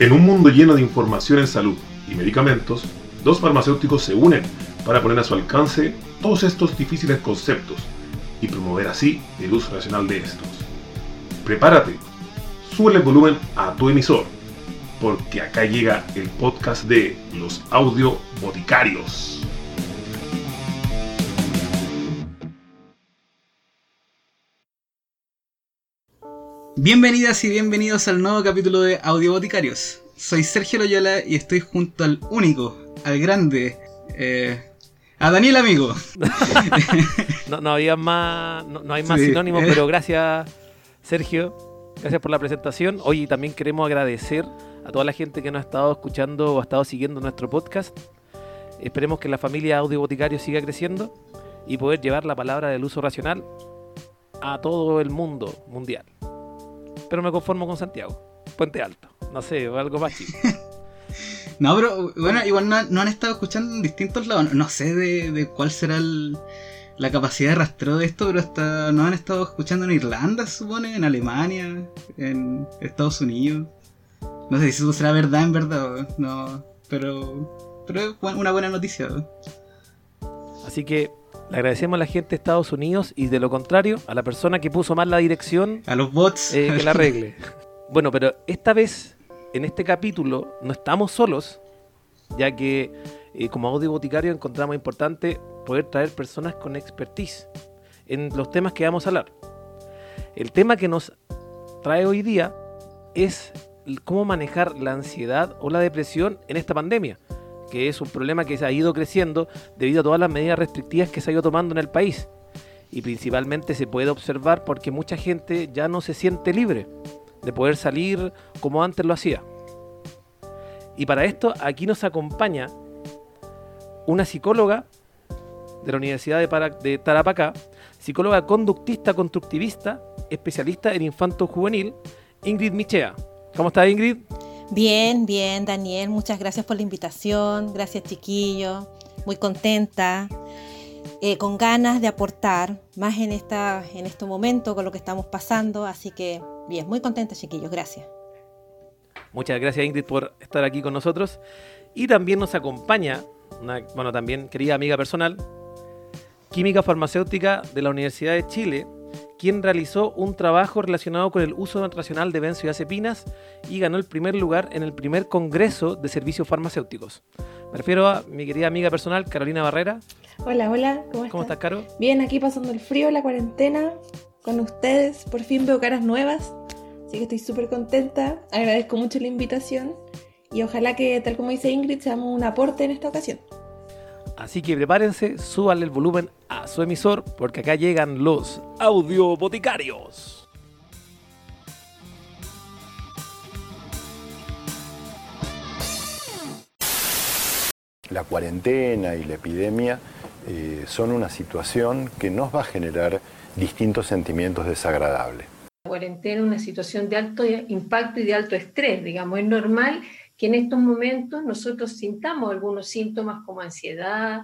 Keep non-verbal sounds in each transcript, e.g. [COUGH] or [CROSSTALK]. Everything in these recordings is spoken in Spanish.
En un mundo lleno de información en salud y medicamentos, dos farmacéuticos se unen para poner a su alcance todos estos difíciles conceptos y promover así el uso racional de estos. Prepárate, sube el volumen a tu emisor, porque acá llega el podcast de los audio boticarios. Bienvenidas y bienvenidos al nuevo capítulo de Audio Boticarios. Soy Sergio Loyola y estoy junto al único, al grande, eh, a Daniel Amigo. [LAUGHS] no, no había más, no, hay más sinónimos, pero gracias Sergio, gracias por la presentación. Hoy también queremos agradecer a toda la gente que nos ha estado escuchando o ha estado siguiendo nuestro podcast. Esperemos que la familia Audio Boticario siga creciendo y poder llevar la palabra del uso racional a todo el mundo mundial pero me conformo con Santiago. Puente Alto, no sé, o algo más chico. [LAUGHS] no, pero bueno, igual no, han estado escuchando en distintos lados. No sé de, cuál será la capacidad de rastreo de esto, pero hasta nos han estado escuchando en Irlanda, se supone, en Alemania, en Estados Unidos. No sé si eso será verdad en verdad, no, pero, pero es una buena noticia. Así que le agradecemos a la gente de Estados Unidos y de lo contrario, a la persona que puso mal la dirección. A los bots. Eh, que la arregle. [LAUGHS] bueno, pero esta vez, en este capítulo, no estamos solos, ya que eh, como audio boticario encontramos importante poder traer personas con expertise en los temas que vamos a hablar. El tema que nos trae hoy día es cómo manejar la ansiedad o la depresión en esta pandemia que es un problema que se ha ido creciendo debido a todas las medidas restrictivas que se ha ido tomando en el país. Y principalmente se puede observar porque mucha gente ya no se siente libre de poder salir como antes lo hacía. Y para esto aquí nos acompaña una psicóloga de la Universidad de, Tarapacá, psicóloga conductista constructivista, especialista en infanto juvenil, Ingrid Michea. ¿Cómo está Ingrid? Bien, bien, Daniel, muchas gracias por la invitación, gracias chiquillo, muy contenta, eh, con ganas de aportar más en, esta, en este momento con lo que estamos pasando, así que bien, muy contenta chiquillos, gracias. Muchas gracias Ingrid por estar aquí con nosotros. Y también nos acompaña una, bueno, también querida amiga personal, química farmacéutica de la Universidad de Chile, quien realizó un trabajo relacionado con el uso racional de benzodiazepinas y ganó el primer lugar en el primer Congreso de Servicios Farmacéuticos. Me refiero a mi querida amiga personal, Carolina Barrera. Hola, hola, ¿cómo estás? ¿Cómo estás, Caro? Bien, aquí pasando el frío, la cuarentena, con ustedes. Por fin veo caras nuevas, así que estoy súper contenta. Agradezco mucho la invitación y ojalá que, tal como dice Ingrid, seamos un aporte en esta ocasión. Así que prepárense, súbanle el volumen a su emisor porque acá llegan los audio boticarios. La cuarentena y la epidemia eh, son una situación que nos va a generar distintos sentimientos desagradables. La cuarentena es una situación de alto impacto y de alto estrés, digamos, es normal que en estos momentos nosotros sintamos algunos síntomas como ansiedad.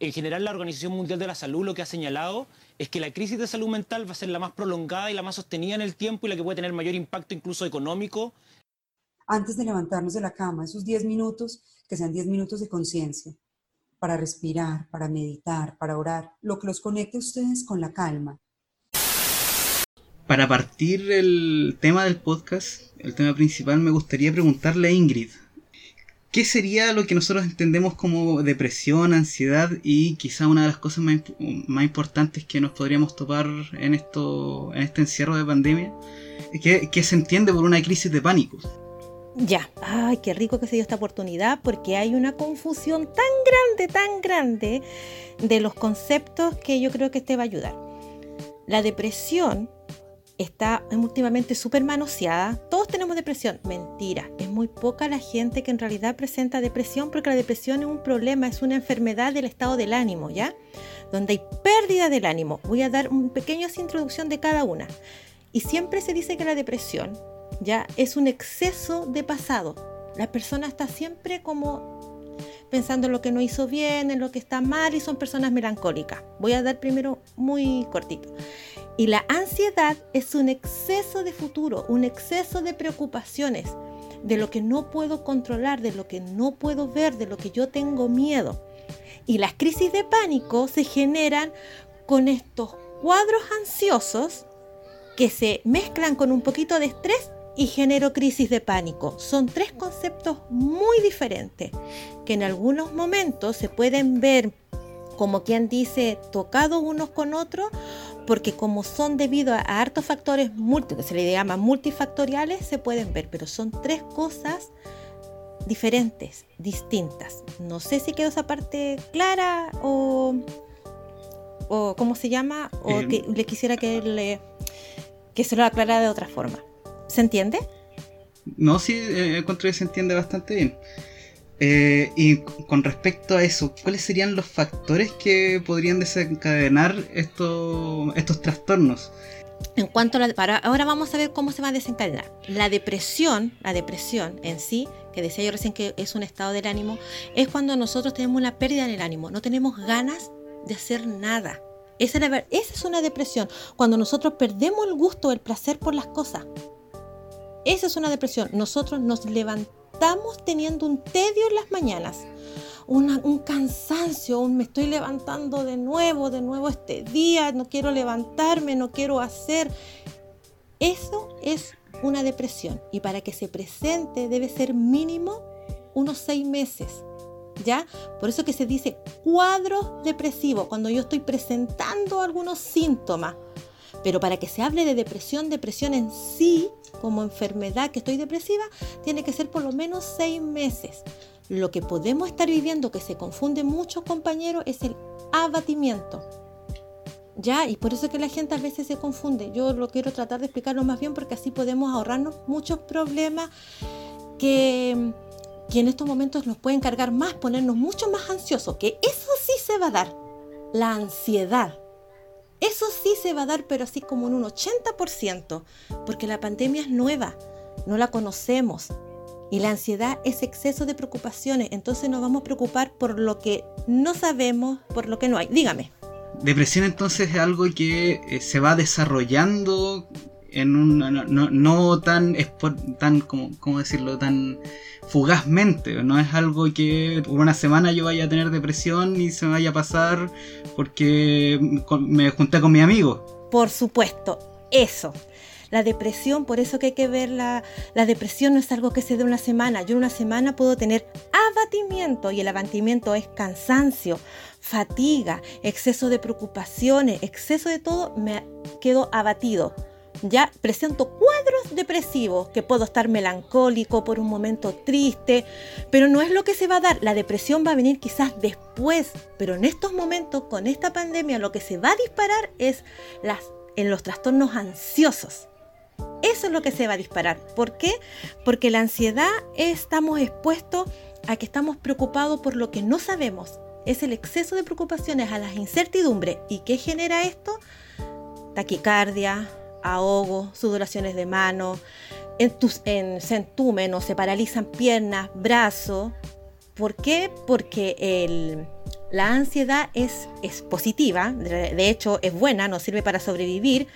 En general, la Organización Mundial de la Salud lo que ha señalado es que la crisis de salud mental va a ser la más prolongada y la más sostenida en el tiempo y la que puede tener mayor impacto incluso económico. Antes de levantarnos de la cama, esos 10 minutos, que sean 10 minutos de conciencia, para respirar, para meditar, para orar, lo que los conecte a ustedes con la calma. Para partir el tema del podcast, el tema principal, me gustaría preguntarle a Ingrid, ¿qué sería lo que nosotros entendemos como depresión, ansiedad y quizá una de las cosas más, importantes que nos podríamos topar en, esto, en este encierro de pandemia? ¿Qué, se entiende por una crisis de pánico? Ya, ay, qué rico que se dio esta oportunidad porque hay una confusión tan grande, tan grande de los conceptos que yo creo que este va a ayudar. La depresión está últimamente súper manoseada. Todos tenemos depresión. Mentira, es muy poca la gente que en realidad presenta depresión porque la depresión es un problema, es una enfermedad del estado del ánimo, ¿ya? Donde hay pérdida del ánimo. Voy a dar una pequeña introducción de cada una. Y siempre se dice que la depresión, ¿ya? Es un exceso de pasado. La persona está siempre como pensando en lo que no hizo bien, en lo que está mal y son personas melancólicas. Voy a dar primero muy cortito. Y la ansiedad es un exceso de futuro, un exceso de preocupaciones. de lo que no puedo controlar, de lo que no puedo ver, de lo que yo tengo miedo. Y las crisis de pánico se generan con estos cuadros ansiosos que se mezclan con un poquito de estrés y genero crisis de pánico. Son tres conceptos muy diferentes que en algunos momentos se pueden ver como quien dice tocados unos con otros porque como son debido a, hartos factores que se le llama multifactoriales, se pueden ver, pero son tres cosas diferentes, distintas. No sé si quedó esa parte clara o, o ¿cómo se llama? O Eh, que le quisiera que, le, que se lo aclarara de otra forma. ¿Se entiende? No, sí, eh, encuentro que se entiende bastante bien. Eh, y con respecto a eso, ¿cuáles serían los factores que podrían desencadenar esto- estos trastornos? En cuanto a la, para, ahora vamos a ver cómo se va a desencadenar. La depresión, la depresión en sí, que decía yo recién que es un estado del ánimo, es cuando nosotros tenemos una pérdida en el ánimo, no tenemos ganas de hacer nada. Esa esa es una depresión, cuando nosotros perdemos el gusto, el placer por las cosas. Esa es una depresión. Nosotros nos levantamos teniendo un tedio en las mañanas, un cansancio, un me estoy levantando de nuevo, de nuevo este día, no quiero levantarme, no quiero hacer. Eso es una depresión y para que se presente debe ser mínimo unos seis meses. ¿Ya? Por eso que se dice cuadro depresivo, cuando yo estoy presentando algunos síntomas. Pero para que se hable de depresión, depresión en sí, como enfermedad que estoy depresiva, tiene que ser por lo menos seis meses. Lo que podemos estar viviendo, que se confunde mucho, compañeros, es el abatimiento. ¿Ya? Y por eso es que la gente a veces se confunde. Yo lo quiero tratar de explicarlo más bien porque así podemos ahorrarnos muchos problemas que, que en estos momentos nos pueden cargar más, ponernos mucho más ansiosos, que eso sí se va a dar, la ansiedad. Eso sí se va a dar, pero así como en un 80%, porque la pandemia es nueva, no la conocemos. Y la ansiedad es exceso de preocupaciones, entonces nos vamos a preocupar por lo que no sabemos, por lo que no hay. Dígame. Depresión entonces es algo que eh, se va desarrollando en un no, no- tan tan como cómo decirlo tan fugazmente no es algo que por una semana yo vaya a tener depresión y se me vaya a pasar porque me junté con mi amigo Por supuesto, eso. La depresión, por eso que hay que ver la, la depresión no es algo que se dé una semana. Yo en una semana puedo tener abatimiento y el abatimiento es cansancio, fatiga, exceso de preocupaciones, exceso de todo, me quedo abatido. Ya presento cuadros depresivos, que puedo estar melancólico por un momento triste, pero no es lo que se va a dar. La depresión va a venir quizás después, pero en estos momentos, con esta pandemia, lo que se va a disparar es las, en los trastornos ansiosos. Eso es lo que se va a disparar. ¿Por qué? Porque la ansiedad estamos expuestos a que estamos preocupados por lo que no sabemos. Es el exceso de preocupaciones a las incertidumbres. ¿Y qué genera esto? Taquicardia, ahogo, sudoraciones de mano, entus- en, se o se paralizan piernas, brazos. ¿Por qué? Porque el- la ansiedad es, es positiva, de, de hecho es buena, nos sirve para sobrevivir,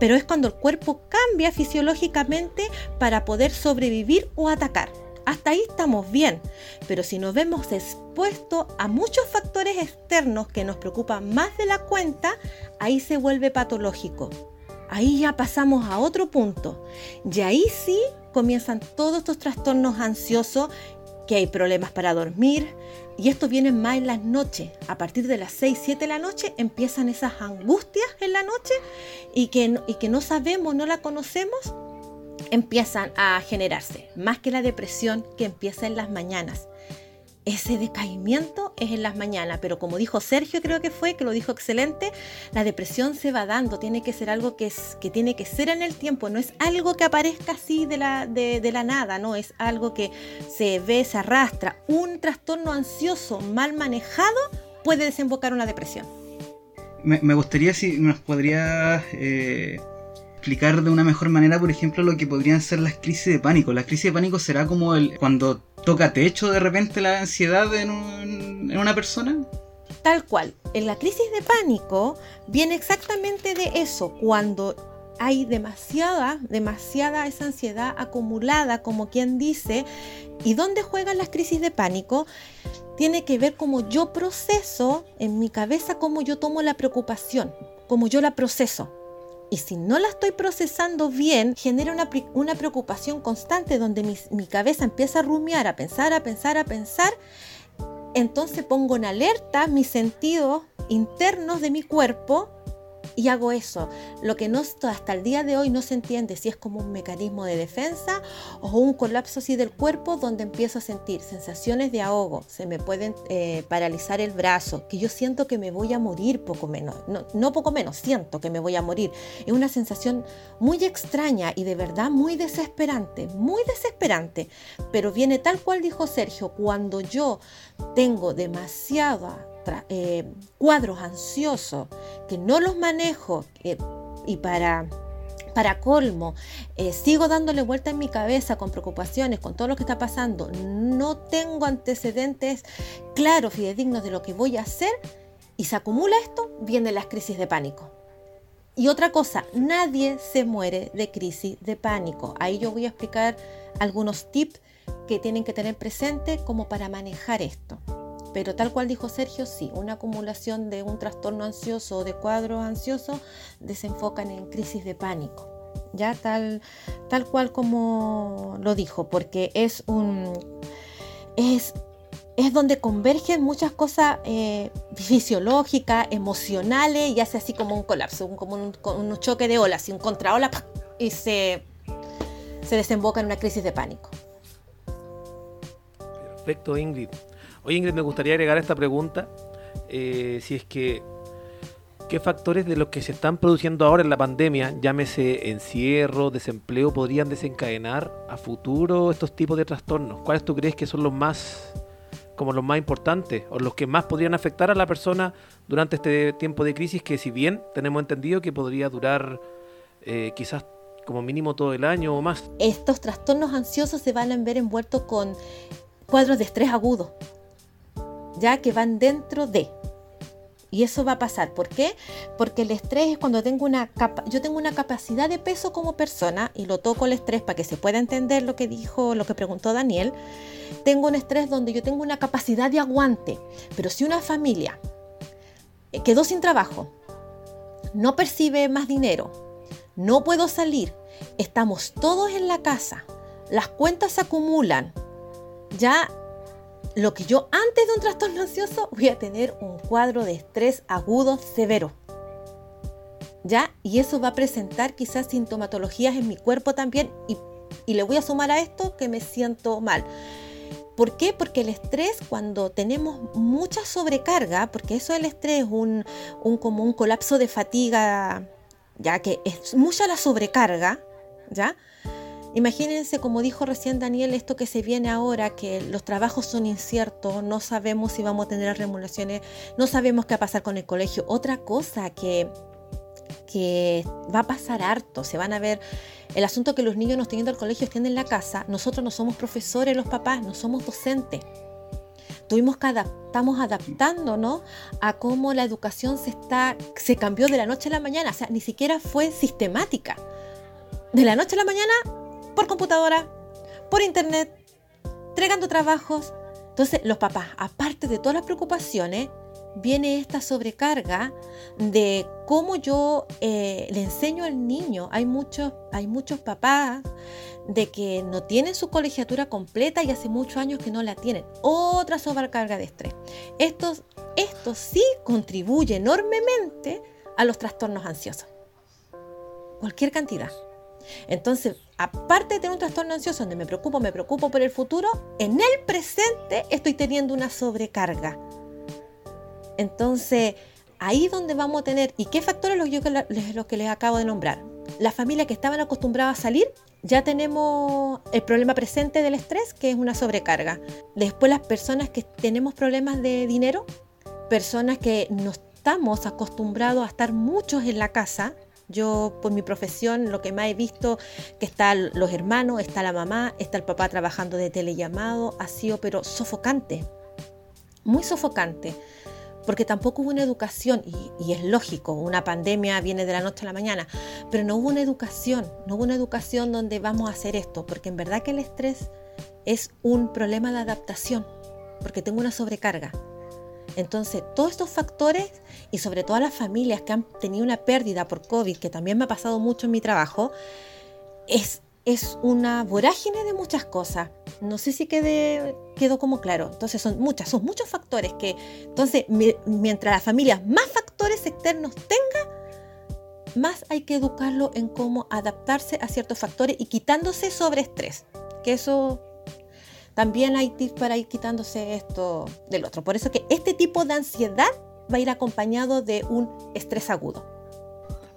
pero es cuando el cuerpo cambia fisiológicamente para poder sobrevivir o atacar. Hasta ahí estamos bien, pero si nos vemos expuestos a muchos factores externos que nos preocupan más de la cuenta, ahí se vuelve patológico. Ahí ya pasamos a otro punto. Y ahí sí comienzan todos estos trastornos ansiosos, que hay problemas para dormir. Y esto viene más en las noches. A partir de las 6, 7 de la noche empiezan esas angustias en la noche y que, y que no sabemos, no la conocemos, empiezan a generarse. Más que la depresión que empieza en las mañanas. Ese decaimiento es en las mañanas, pero como dijo Sergio, creo que fue, que lo dijo excelente, la depresión se va dando, tiene que ser algo que, es, que tiene que ser en el tiempo, no es algo que aparezca así de la, de, la nada, no, es algo que se ve, se arrastra. Un trastorno ansioso mal manejado puede desembocar una depresión. me, me gustaría si nos podrías eh, explicar de una mejor manera por ejemplo lo que podrían ser las crisis de pánico la crisis de pánico será como el cuando toca techo de repente la ansiedad en, en una persona Tal cual, en la crisis de pánico viene exactamente de eso, cuando hay demasiada, demasiada esa ansiedad acumulada, como quien dice, ¿y dónde juegan las crisis de pánico? Tiene que ver cómo yo proceso en mi cabeza, cómo yo tomo la preocupación, cómo yo la proceso. Y si no la estoy procesando bien, genera una, una preocupación constante donde mi, mi cabeza empieza a rumiar, a pensar, a pensar, a pensar. Entonces pongo en alerta mis sentidos internos de mi cuerpo y hago eso. Lo que no hasta el día de hoy no se entiende si es como un mecanismo de defensa o un colapso así del cuerpo donde empiezo a sentir sensaciones de ahogo, se me pueden eh, paralizar el brazo, que yo siento que me voy a morir poco menos, no, no poco menos, siento que me voy a morir. Es una sensación muy extraña y de verdad muy desesperante, muy desesperante, pero viene tal cual dijo Sergio, cuando yo tengo demasiada eh, cuadros ansiosos que no los manejo y para para colmo, eh, sigo dándole vuelta en mi cabeza con preocupaciones, con todo lo que está pasando, no tengo antecedentes claros, y dignos de lo que voy a hacer, y se acumula esto, vienen las crisis de pánico. Y otra cosa, nadie se muere de crisis de pánico. Ahí yo voy a explicar algunos tips que tienen que tener presente como para manejar esto. Pero tal cual dijo Sergio, sí, una acumulación de un trastorno ansioso o de cuadros ansiosos desenfocan en crisis de pánico. Ya tal, tal cual como lo dijo, porque es un es, es donde convergen muchas cosas eh, [LAUGHS] fisiológicas, emocionales, y hace así como un colapso, como un, choque de olas, y un contraola, y se, se desemboca en una crisis de pánico. Perfecto, Ingrid. Oye, Ingrid, me gustaría agregar esta pregunta. Eh, si es que, ¿qué factores de los que se están produciendo ahora en la pandemia, llámese encierro, desempleo, podrían desencadenar a futuro estos tipos de trastornos? ¿Cuáles tú crees que son los más, como los más importantes o los que más podrían afectar a la persona durante este tiempo de crisis que si bien tenemos entendido que podría durar eh, quizás como mínimo todo el año o más? Estos trastornos ansiosos se van a ver envueltos con cuadros de estrés agudo ya que van dentro de. Y eso va a pasar. ¿Por qué? Porque el estrés es cuando tengo una capa yo tengo una capacidad de peso como persona y lo toco el estrés para que se pueda entender lo que dijo, lo que preguntó Daniel. Tengo un estrés donde yo tengo una capacidad de aguante. Pero si una familia eh, quedó sin trabajo, no percibe más dinero, no puedo salir, estamos todos en la casa, las cuentas se acumulan, ya lo que yo antes de un trastorno ansioso voy a tener un cuadro de estrés agudo severo. ¿Ya? Y eso va a presentar quizás sintomatologías en mi cuerpo también y, le voy a sumar a esto que me siento mal. ¿Por qué? Porque el estrés, cuando tenemos mucha sobrecarga, porque eso del estrés es un, un, como un colapso de fatiga, ya que es mucha la sobrecarga, ¿ya? Imagínense, como dijo recién Daniel, esto que se viene ahora, que los trabajos son inciertos, no sabemos si vamos a tener remuneraciones, no sabemos qué va a pasar con el colegio. Otra cosa que, que va a pasar harto, se van a ver el asunto que los niños nos teniendo al colegio estén en la casa, nosotros no somos profesores, los papás, no somos docentes. Tuvimos que estamos adaptándonos a cómo la educación se está, se cambió de la noche a la mañana, o sea, ni siquiera fue sistemática. De la noche a la mañana por computadora, por internet, entregando trabajos. Entonces los papás, aparte de todas las preocupaciones, viene esta sobrecarga de cómo yo eh, le enseño al niño. Hay muchos, hay muchos papás de que no tienen su colegiatura completa y hace muchos años que no la tienen. Otra sobrecarga de estrés. Esto, esto sí contribuye enormemente a los trastornos ansiosos. Cualquier cantidad. Entonces, aparte de tener un trastorno ansioso donde me preocupo, me preocupo por el futuro, en el presente estoy teniendo una sobrecarga. Entonces, ahí donde vamos a tener, ¿y qué factores los, los que les acabo de nombrar? Las familias que estaban acostumbradas a salir, ya tenemos el problema presente del estrés, que es una sobrecarga. Después las personas que tenemos problemas de dinero, personas que no estamos acostumbrados a estar muchos en la casa, yo, por mi profesión, lo que más he visto, que están los hermanos, está la mamá, está el papá trabajando de telellamado, ha sido pero sofocante, muy sofocante, porque tampoco hubo una educación, y, y, es lógico, una pandemia viene de la noche a la mañana, pero no hubo una educación, no hubo una educación donde vamos a hacer esto, porque en verdad que el estrés es un problema de adaptación, porque tengo una sobrecarga. Entonces, todos estos factores y sobre todo las familias que han tenido una pérdida por COVID, que también me ha pasado mucho en mi trabajo, es, es una vorágine de muchas cosas. No sé si quede, quedó como claro. Entonces, son muchas, son muchos factores que, entonces, mientras las familias más factores externos tenga, más hay que educarlo en cómo adaptarse a ciertos factores y quitándose sobre estrés. Que eso también hay tips para ir quitándose esto del otro. Por eso que este tipo de ansiedad va a ir acompañado de un estrés agudo.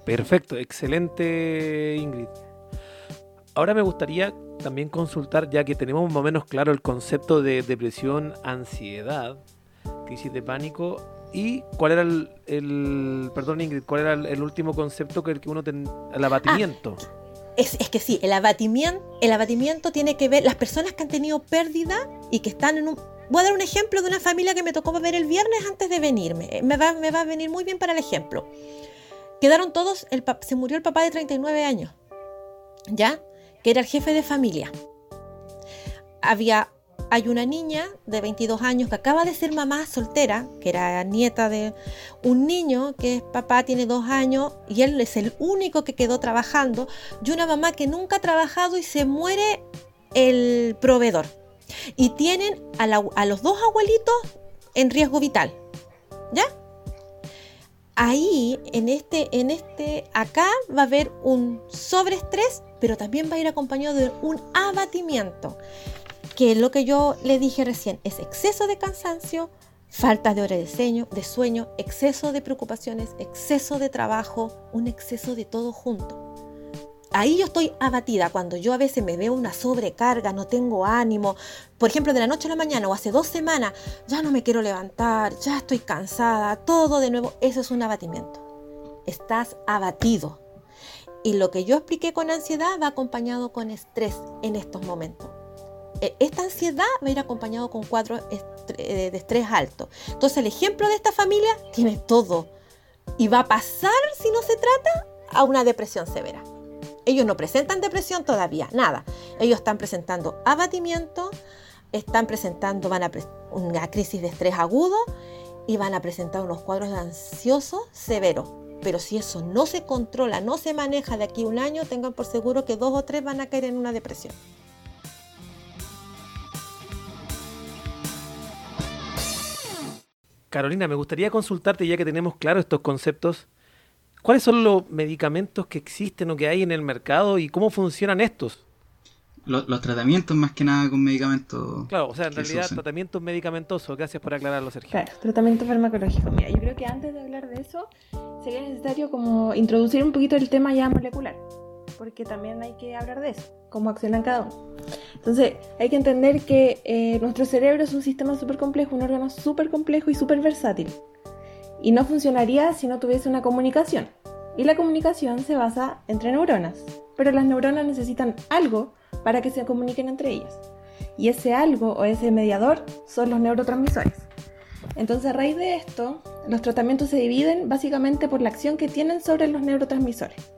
Perfecto, excelente Ingrid. Ahora me gustaría también consultar, ya que tenemos más o menos claro el concepto de depresión, ansiedad, crisis de pánico, y cuál era el, perdón Ingrid, cuál era el, último concepto que, el que uno ten, el abatimiento. Ah, es, que sí, el abatimiento, el abatimiento tiene que ver, las personas que han tenido pérdida y que están en un... Voy a dar un ejemplo de una familia que me tocó ver el viernes antes de venirme. Eh, me va, me va a venir muy bien para el ejemplo. Quedaron todos, el, se murió el papá de 39 años, ¿ya? Que era el jefe de familia. Había hay una niña de 22 años que acaba de ser mamá soltera, que era nieta de un niño que es papá, tiene dos años y él es el único que quedó trabajando, y una mamá que nunca ha trabajado y se muere el proveedor. Y tienen a, los dos abuelitos en riesgo vital. ¿Ya? Ahí, en este, en este, acá va a haber un sobreestrés, pero también va a ir acompañado de un abatimiento que lo que yo le dije recién es exceso de cansancio, falta de hora de sueño, de sueño, exceso de preocupaciones, exceso de trabajo, un exceso de todo junto. Ahí yo estoy abatida cuando yo a veces me veo una sobrecarga, no tengo ánimo, por ejemplo de la noche a la mañana o hace dos semanas, ya no me quiero levantar, ya estoy cansada, todo de nuevo, eso es un abatimiento. Estás abatido. Y lo que yo expliqué con ansiedad va acompañado con estrés en estos momentos. Eh, esta ansiedad va a ir acompañado con cuadros eh, de estrés alto. Entonces el ejemplo de esta familia tiene todo y va a pasar, si no se trata, a una depresión severa. Ellos no presentan depresión todavía, nada. Ellos están presentando abatimiento, están presentando van a una crisis de estrés agudo y van a presentar unos cuadros de ansioso severos. Pero si eso no se controla, no se maneja de aquí a un año, tengan por seguro que dos o tres van a caer en una depresión. Carolina, me gustaría consultarte, ya que tenemos claro estos conceptos, ¿cuáles son los medicamentos que existen o que hay en el mercado y cómo funcionan estos? Los, tratamientos más que nada con medicamentos. Claro, o sea, en realidad tratamientos medicamentosos. Gracias por aclararlo, Sergio. Claro, tratamiento farmacológico. Mira, yo creo que antes de hablar de eso, sería necesario como introducir un poquito el tema ya molecular porque también hay que hablar de eso, cómo accionan cada uno. Entonces, hay que entender que eh, nuestro cerebro es un sistema súper complejo, un órgano súper complejo y súper versátil. Y no funcionaría si no tuviese una comunicación. Y la comunicación se basa entre neuronas. Pero las neuronas necesitan algo para que se comuniquen entre ellas. Y ese algo o ese mediador son los neurotransmisores. Entonces, a raíz de esto, los tratamientos se dividen básicamente por la acción que tienen sobre los neurotransmisores.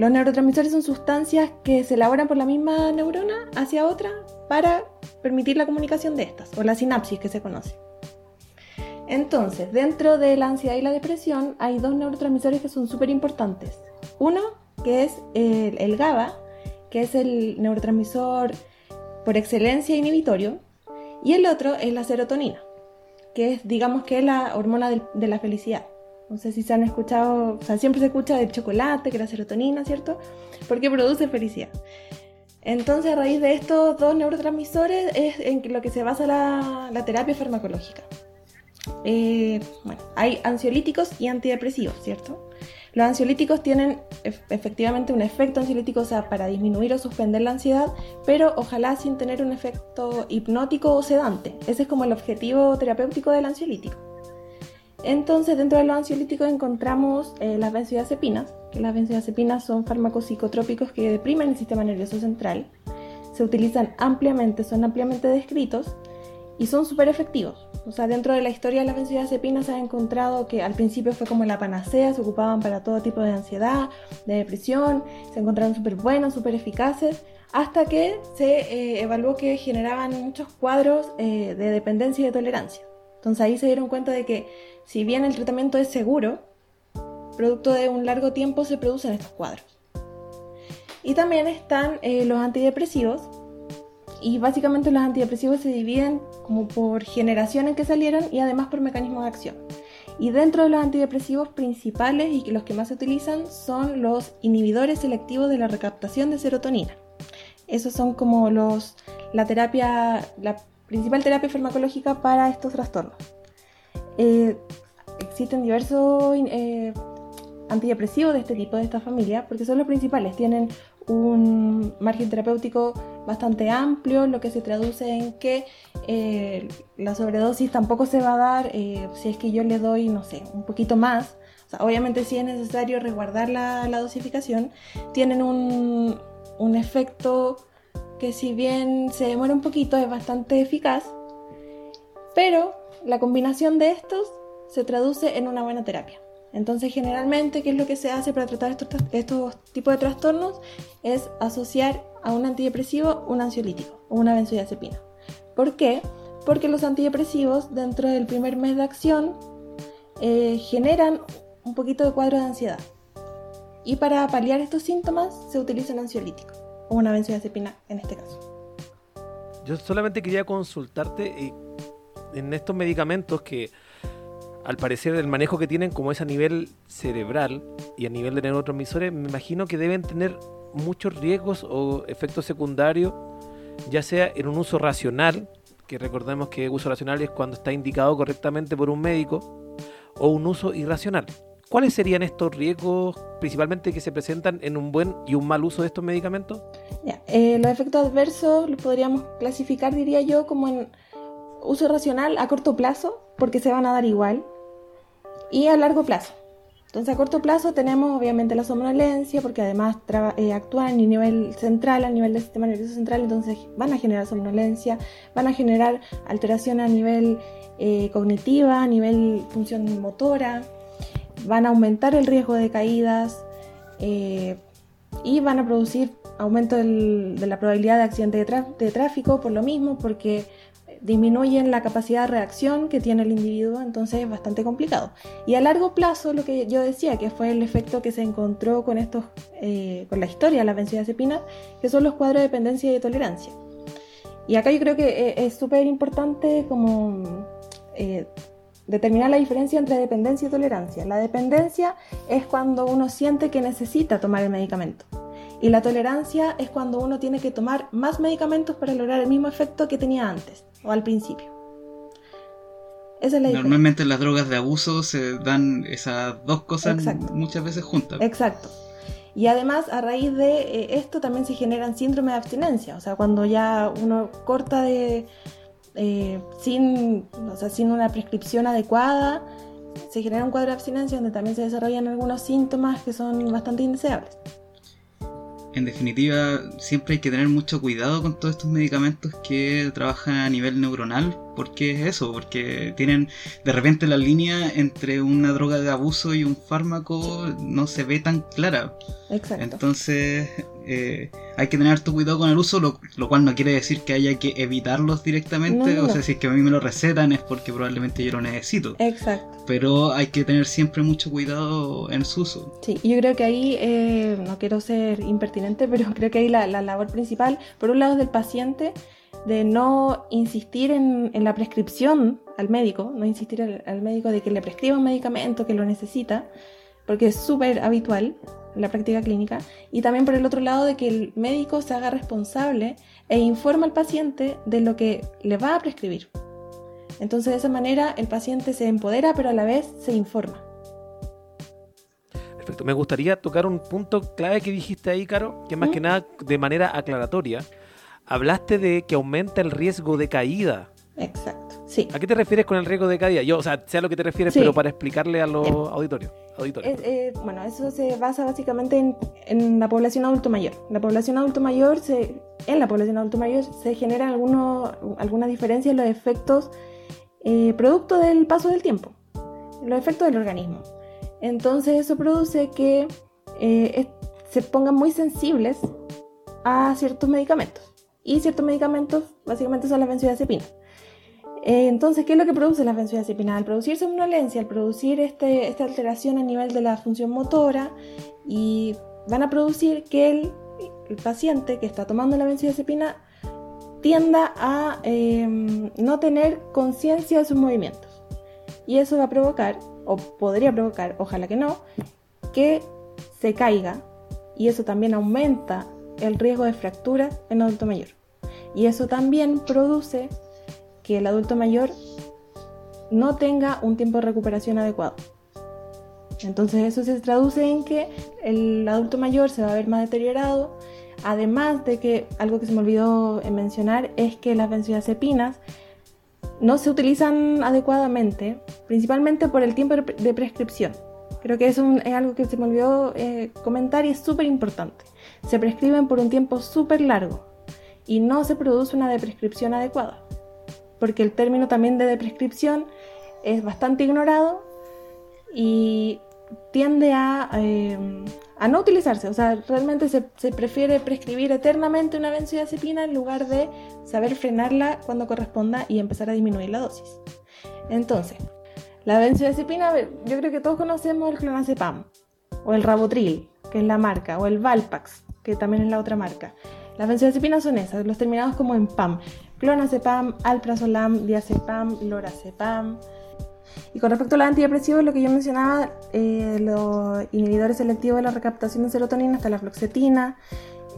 Los neurotransmisores son sustancias que se elaboran por la misma neurona hacia otra para permitir la comunicación de estas, o la sinapsis que se conoce. Entonces, dentro de la ansiedad y la depresión hay dos neurotransmisores que son súper importantes. Uno, que es el, el, GABA, que es el neurotransmisor por excelencia inhibitorio, y el otro es la serotonina, que es, digamos que es la hormona de la felicidad. No sé si se han escuchado, o sea, siempre se escucha del chocolate, que la serotonina, ¿cierto? Porque produce felicidad. Entonces, a raíz de estos dos neurotransmisores es en lo que se basa la, terapia farmacológica. Eh, bueno, hay ansiolíticos y antidepresivos, ¿cierto? Los ansiolíticos tienen efectivamente un efecto ansiolítico, o sea, para disminuir o suspender la ansiedad, pero ojalá sin tener un efecto hipnótico o sedante. Ese es como el objetivo terapéutico del ansiolítico. Entonces, dentro de los ansiolíticos encontramos eh, las benzodiazepinas, que las benzodiazepinas son fármacos psicotrópicos que deprimen el sistema nervioso central. Se utilizan ampliamente, son ampliamente descritos y son súper efectivos. O sea, dentro de la historia de las benzodiazepinas se ha encontrado que al principio fue como la panacea, se ocupaban para todo tipo de ansiedad, de depresión, se encontraron súper buenos, súper eficaces, hasta que se eh, evaluó que generaban muchos cuadros eh, de dependencia y de tolerancia. Entonces ahí se dieron cuenta de que si bien el tratamiento es seguro, producto de un largo tiempo se producen estos cuadros. Y también están eh, los antidepresivos, y básicamente los antidepresivos se dividen como por generación en que salieron y además por mecanismo de acción. Y dentro de los antidepresivos principales y los que más se utilizan son los inhibidores selectivos de la recaptación de serotonina. Esos son como los, la terapia, la principal terapia farmacológica para estos trastornos. Eh, existen diversos eh, antidepresivos de este tipo, de esta familia, porque son los principales. Tienen un margen terapéutico bastante amplio, lo que se traduce en que eh, la sobredosis tampoco se va a dar si es que yo le doy, no sé, un poquito más. obviamente si es necesario resguardar la, dosificación, tienen un, un efecto que si bien se demora un poquito es bastante eficaz, pero la combinación de estos se traduce en una buena terapia. Entonces, generalmente, ¿qué es lo que se hace para tratar estos, estos tipos de trastornos? Es asociar a un antidepresivo un ansiolítico o una benzodiazepina. ¿Por qué? Porque los antidepresivos, dentro del primer mes de acción, eh, generan un poquito de cuadro de ansiedad. Y para paliar estos síntomas se utiliza un ansiolítico o una benzodiazepina en este caso. Yo solamente quería consultarte eh, en estos medicamentos que al parecer el manejo que tienen como es a nivel cerebral y a nivel de neurotransmisores, me imagino que deben tener muchos riesgos o efectos secundarios, ya sea en un uso racional, que recordemos que uso racional es cuando está indicado correctamente por un médico, o un uso irracional. ¿Cuáles serían estos riesgos principalmente que se presentan en un buen y un mal uso de estos medicamentos? Eh, los efectos adversos los podríamos clasificar, diría yo, como en uso racional a corto plazo, porque se van a dar igual, y a largo plazo. Entonces a corto plazo tenemos obviamente la somnolencia, porque además eh, actúan a nivel central, a nivel del sistema nervioso central, entonces van a generar somnolencia, van a generar alteración a nivel eh, cognitiva, a nivel función motora, van a aumentar el riesgo de caídas eh, y van a producir aumento de la probabilidad de accidente de tráfico por lo mismo, porque disminuyen la capacidad de reacción que tiene el individuo, entonces es bastante complicado. Y a largo plazo, lo que yo decía, que fue el efecto que se encontró con estos, eh, con la historia de las benzodiazepinas, que son los cuadros de dependencia y de tolerancia. Y acá yo creo que eh, es súper importante como eh, determinar la diferencia entre dependencia y tolerancia. La dependencia es cuando uno siente que necesita tomar el medicamento. Y la tolerancia es cuando uno tiene que tomar más medicamentos para lograr el mismo efecto que tenía antes o al principio. Esa es la Normalmente las drogas de abuso se dan esas dos cosas muchas veces juntas. Exacto. Y además a raíz de eh, esto también se generan síndromes de abstinencia, o sea, cuando ya uno corta de eh, sin, o sea, sin una prescripción adecuada, se genera un cuadro de abstinencia donde también se desarrollan algunos síntomas que son bastante indeseables en definitiva, siempre hay que tener mucho cuidado con todos estos medicamentos que trabajan a nivel neuronal, porque es eso, porque tienen de repente la línea entre una droga de abuso y un fármaco no se ve tan clara. Exacto. Entonces, eh, hay que tener harto cuidado con el uso, lo, cual no quiere decir que haya que evitarlos directamente. O sea, si es que a mí me lo recetan es porque probablemente yo lo necesito. Exacto. Pero hay que tener siempre mucho cuidado en su uso. Sí, yo creo que ahí, eh, no quiero ser impertinente, pero [LAUGHS] creo que ahí la, labor principal, por un lado, es del paciente de no insistir en, la prescripción al médico, no insistir al, médico de que le prescriba un medicamento que lo necesita, porque es súper habitual en la práctica clínica, y también por el otro lado de que el médico se haga responsable e informa al paciente de lo que le va a prescribir. Entonces de esa manera el paciente se empodera, pero a la vez se informa. Perfecto. Me gustaría tocar un punto clave que dijiste ahí, Caro, que más que nada de manera aclaratoria. Hablaste de que aumenta el riesgo de caída. Exacto. Sí. ¿A qué te refieres con el riesgo de caída? Yo, o sea, sé a lo que te refieres, Sí. pero para explicarle a los Bien. auditorios. auditorios. Eh, eh, bueno, eso se basa básicamente en, en la población adulto mayor. La población adulto mayor se, en la población adulto mayor se generan algunos, algunas diferencias en los efectos eh, producto del paso del tiempo, los efectos del organismo. Entonces eso produce que eh, es- se pongan muy sensibles a ciertos medicamentos. Y ciertos medicamentos básicamente son las benzodiazepinas. Eh, entonces, ¿qué es lo que produce la benzodiazepina? Al producir somnolencia, al producir este, esta alteración a nivel de la función motora, y van a producir que el, paciente que está tomando la benzodiazepina tienda a eh, no tener conciencia de sus movimientos. Y eso va a provocar, o podría provocar, ojalá que no, que se caiga, y eso también aumenta el riesgo de fracturas en adulto mayor. Y eso también produce que el adulto mayor no tenga un tiempo de recuperación adecuado. Entonces eso se traduce en que el adulto mayor se va a ver más deteriorado. Además de que algo que se me olvidó mencionar es que las benzodiazepinas no se utilizan adecuadamente, principalmente por el tiempo de pre- de prescripción. Creo que eso es algo que se me olvidó eh, comentar y es súper importante. Se prescriben por un tiempo súper largo y no se produce una deprescripción adecuada porque el término también de deprescripción es bastante ignorado y tiende a, eh, a no utilizarse. O sea, realmente se, se prefiere prescribir eternamente una benzodiazepina en lugar de saber frenarla cuando corresponda y empezar a disminuir la dosis. Entonces, la benzodiazepina, yo creo que todos conocemos el clonazepam, o el Rabotril, que es la marca, o el Valpax, que también es la otra marca. Las benzodiazepinas son esas, los terminados como en PAM. Clonazepam, alprazolam, diazepam, lorazepam. Y con respecto a los antidepresivos, lo que yo mencionaba, eh, los inhibidores selectivos de la recaptación de serotonina, está la fluoxetina,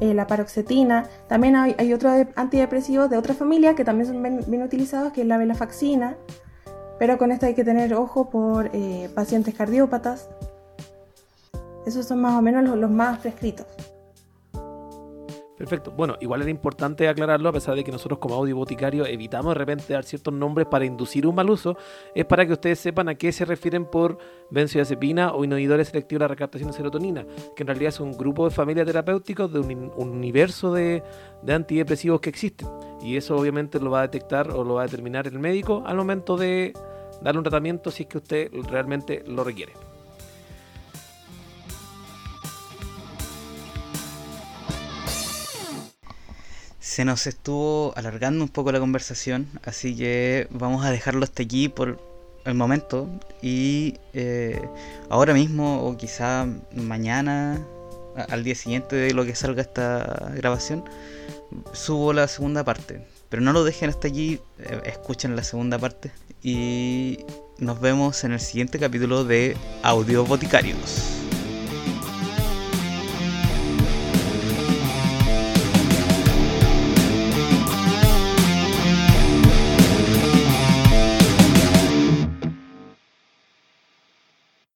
eh, la paroxetina. También hay, otros de- antidepresivos de otra familia que también son bien, utilizados, que es la velafaxina. Pero con esto hay que tener ojo por eh, pacientes cardiópatas. Esos son más o menos los, los más prescritos. Perfecto. Bueno, igual era importante aclararlo, a pesar de que nosotros como audio boticario evitamos de repente dar ciertos nombres para inducir un mal uso, es para que ustedes sepan a qué se refieren por benzodiazepina o inhibidores selectivos de la recaptación de serotonina, que en realidad es un grupo de familia terapéuticos de un, un universo de, de antidepresivos que existen. Y eso obviamente lo va a detectar o lo va a determinar el médico al momento de darle un tratamiento si es que usted realmente lo requiere. Se nos estuvo alargando un poco la conversación, así que vamos a dejarlo hasta aquí por el momento. Y eh, ahora mismo, o quizá mañana, al día siguiente de lo que salga esta grabación, subo la segunda parte. Pero no lo dejen hasta allí, eh, escuchen la segunda parte. Y nos vemos en el siguiente capítulo de Audio Boticarios.